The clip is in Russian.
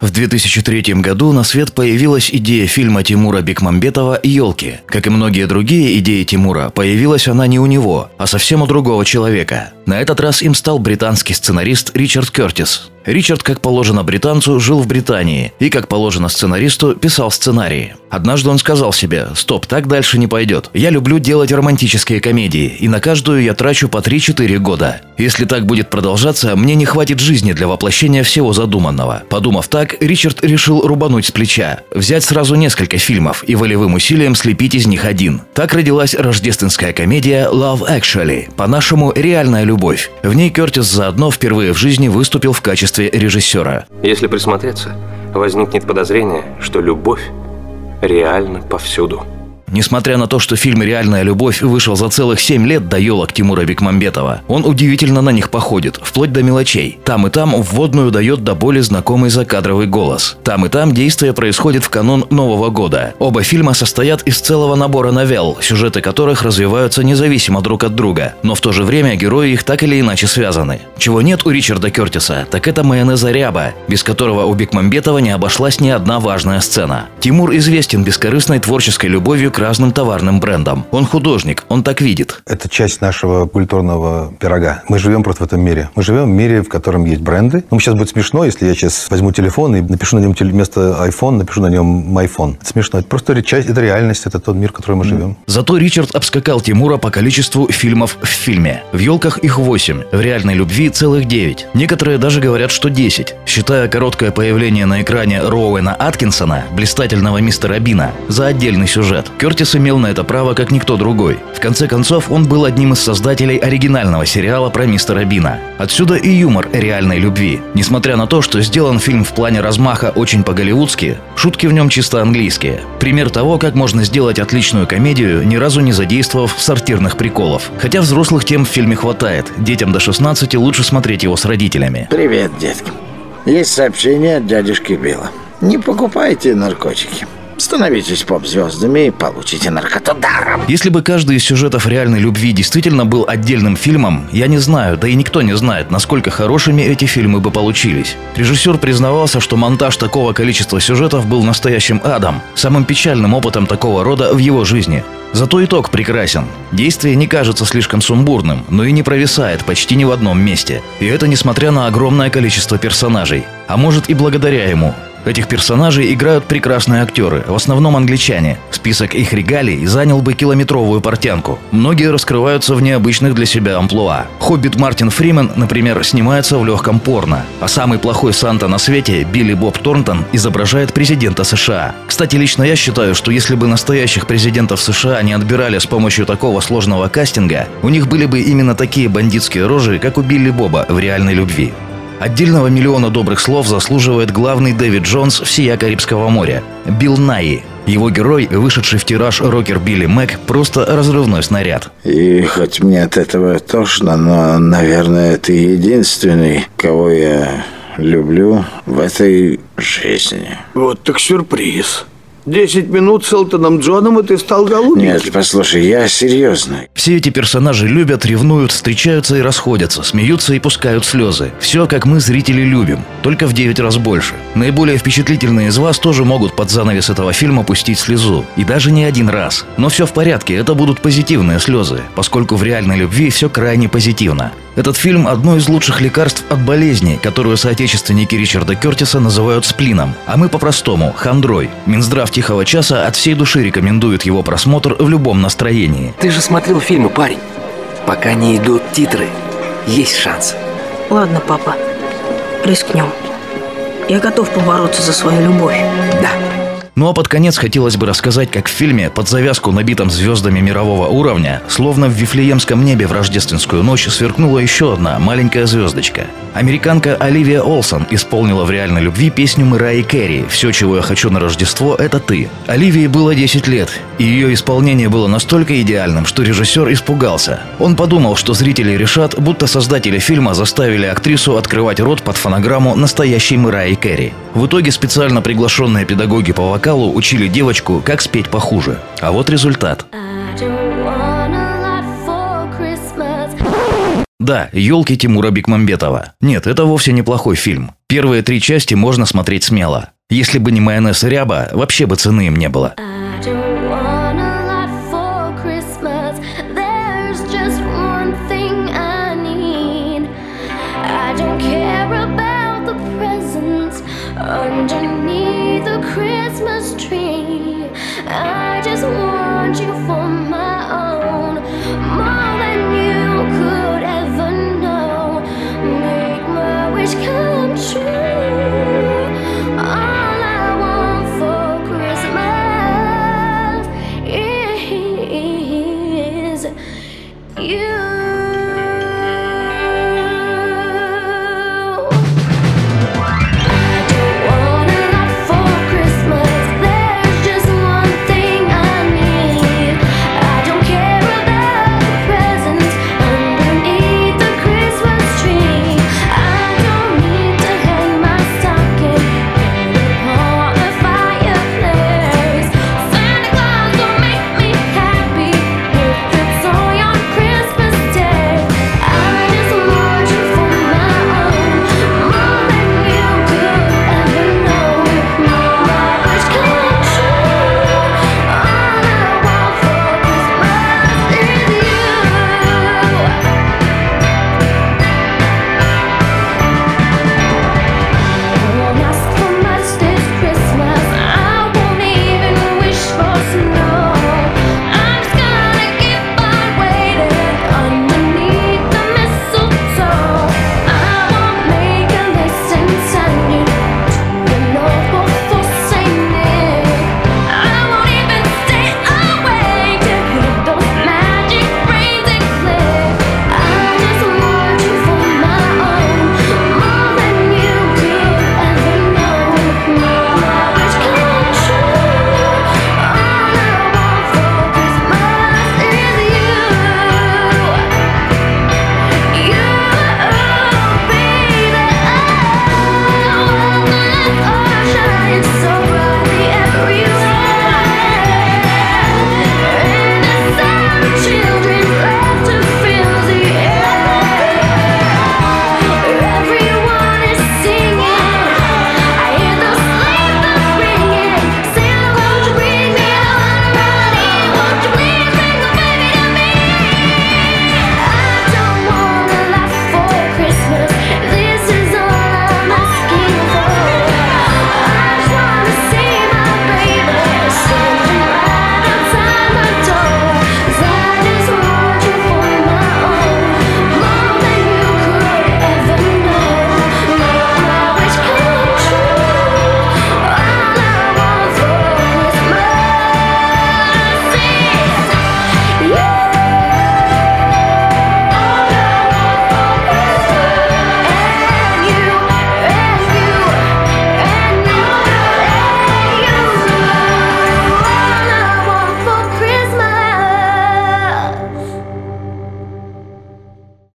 В 2003 году на свет появилась идея фильма Тимура Бекмамбетова «Елки». Как и многие другие идеи Тимура, появилась она не у него, а совсем у другого человека. На этот раз им стал британский сценарист Ричард Кертис. Ричард, как положено британцу, жил в Британии и, как положено сценаристу, писал сценарии. Однажды он сказал себе «Стоп, так дальше не пойдет. Я люблю делать романтические комедии, и на каждую я трачу по 3-4 года. Если так будет продолжаться, мне не хватит жизни для воплощения всего задуманного». Подумав так, Ричард решил рубануть с плеча, взять сразу несколько фильмов и волевым усилием слепить из них один. Так родилась рождественская комедия «Love Actually», по-нашему «Реальная любовь». В ней Кертис заодно впервые в жизни выступил в качестве качестве режиссера. Если присмотреться, возникнет подозрение, что любовь реально повсюду. Несмотря на то, что фильм «Реальная любовь» вышел за целых семь лет до елок Тимура Бекмамбетова, он удивительно на них походит, вплоть до мелочей. Там и там вводную дает до боли знакомый закадровый голос. Там и там действие происходит в канун Нового года. Оба фильма состоят из целого набора новелл, сюжеты которых развиваются независимо друг от друга, но в то же время герои их так или иначе связаны. Чего нет у Ричарда Кертиса, так это майонеза ряба, без которого у Бекмамбетова не обошлась ни одна важная сцена. Тимур известен бескорыстной творческой любовью к разным товарным брендам. Он художник, он так видит. Это часть нашего культурного пирога. Мы живем просто в этом мире. Мы живем в мире, в котором есть бренды. Ну, сейчас будет смешно, если я сейчас возьму телефон и напишу на нем вместо iPhone, напишу на нем iPhone. Это смешно. Это просто часть, это реальность, это тот мир, в котором мы живем. Зато Ричард обскакал Тимура по количеству фильмов в фильме. В «Елках» их 8, в «Реальной любви» целых 9. Некоторые даже говорят, что 10, считая короткое появление на экране Роуэна Аткинсона, блистательного мистера Бина, за отдельный сюжет. Кертис имел на это право, как никто другой. В конце концов, он был одним из создателей оригинального сериала про мистера Бина. Отсюда и юмор реальной любви. Несмотря на то, что сделан фильм в плане размаха очень по-голливудски, шутки в нем чисто английские. Пример того, как можно сделать отличную комедию, ни разу не задействовав сортирных приколов. Хотя взрослых тем в фильме хватает. Детям до 16 лучше смотреть его с родителями. Привет, детки. Есть сообщение от дядюшки Билла. Не покупайте наркотики. Становитесь поп-звездами и получите наркоту даром. Если бы каждый из сюжетов реальной любви действительно был отдельным фильмом, я не знаю, да и никто не знает, насколько хорошими эти фильмы бы получились. Режиссер признавался, что монтаж такого количества сюжетов был настоящим адом, самым печальным опытом такого рода в его жизни. Зато итог прекрасен. Действие не кажется слишком сумбурным, но и не провисает почти ни в одном месте. И это несмотря на огромное количество персонажей. А может и благодаря ему. Этих персонажей играют прекрасные актеры, в основном англичане. Список их регалий занял бы километровую портянку. Многие раскрываются в необычных для себя амплуа. Хоббит Мартин Фримен, например, снимается в легком порно. А самый плохой Санта на свете, Билли Боб Торнтон, изображает президента США. Кстати, лично я считаю, что если бы настоящих президентов США не отбирали с помощью такого сложного кастинга, у них были бы именно такие бандитские рожи, как у Билли Боба в реальной любви. Отдельного миллиона добрых слов заслуживает главный Дэвид Джонс всея Карибского моря – Билл Найи. Его герой, вышедший в тираж рокер Билли Мэг, просто разрывной снаряд. И хоть мне от этого тошно, но, наверное, ты единственный, кого я люблю в этой жизни. Вот так сюрприз. Десять минут с Элтоном Джоном, и ты стал голубеньким. Нет, послушай, я серьезно. Все эти персонажи любят, ревнуют, встречаются и расходятся, смеются и пускают слезы. Все, как мы, зрители, любим, только в 9 раз больше. Наиболее впечатлительные из вас тоже могут под занавес этого фильма пустить слезу. И даже не один раз. Но все в порядке, это будут позитивные слезы, поскольку в реальной любви все крайне позитивно. Этот фильм – одно из лучших лекарств от болезни, которую соотечественники Ричарда Кертиса называют сплином, а мы по-простому – хандрой. Минздрав «Тихого часа» от всей души рекомендует его просмотр в любом настроении. Ты же смотрел фильмы, парень. Пока не идут титры, есть шанс. Ладно, папа, рискнем. Я готов побороться за свою любовь. Да. Ну а под конец хотелось бы рассказать, как в фильме под завязку, набитом звездами мирового уровня, словно в Вифлеемском небе в рождественскую ночь сверкнула еще одна маленькая звездочка. Американка Оливия Олсон исполнила в реальной любви песню Мэрайи Керри «Все, чего я хочу на Рождество, это ты». Оливии было 10 лет, и ее исполнение было настолько идеальным, что режиссер испугался. Он подумал, что зрители решат, будто создатели фильма заставили актрису открывать рот под фонограмму настоящей Мэрайи Керри. В итоге специально приглашенные педагоги по вокалу учили девочку, как спеть похуже. А вот результат. Да, елки Тимура Бекмамбетова. Нет, это вовсе неплохой фильм. Первые три части можно смотреть смело. Если бы не майонез и ряба, вообще бы цены им не было. underneath the Christmas tree. I just want you.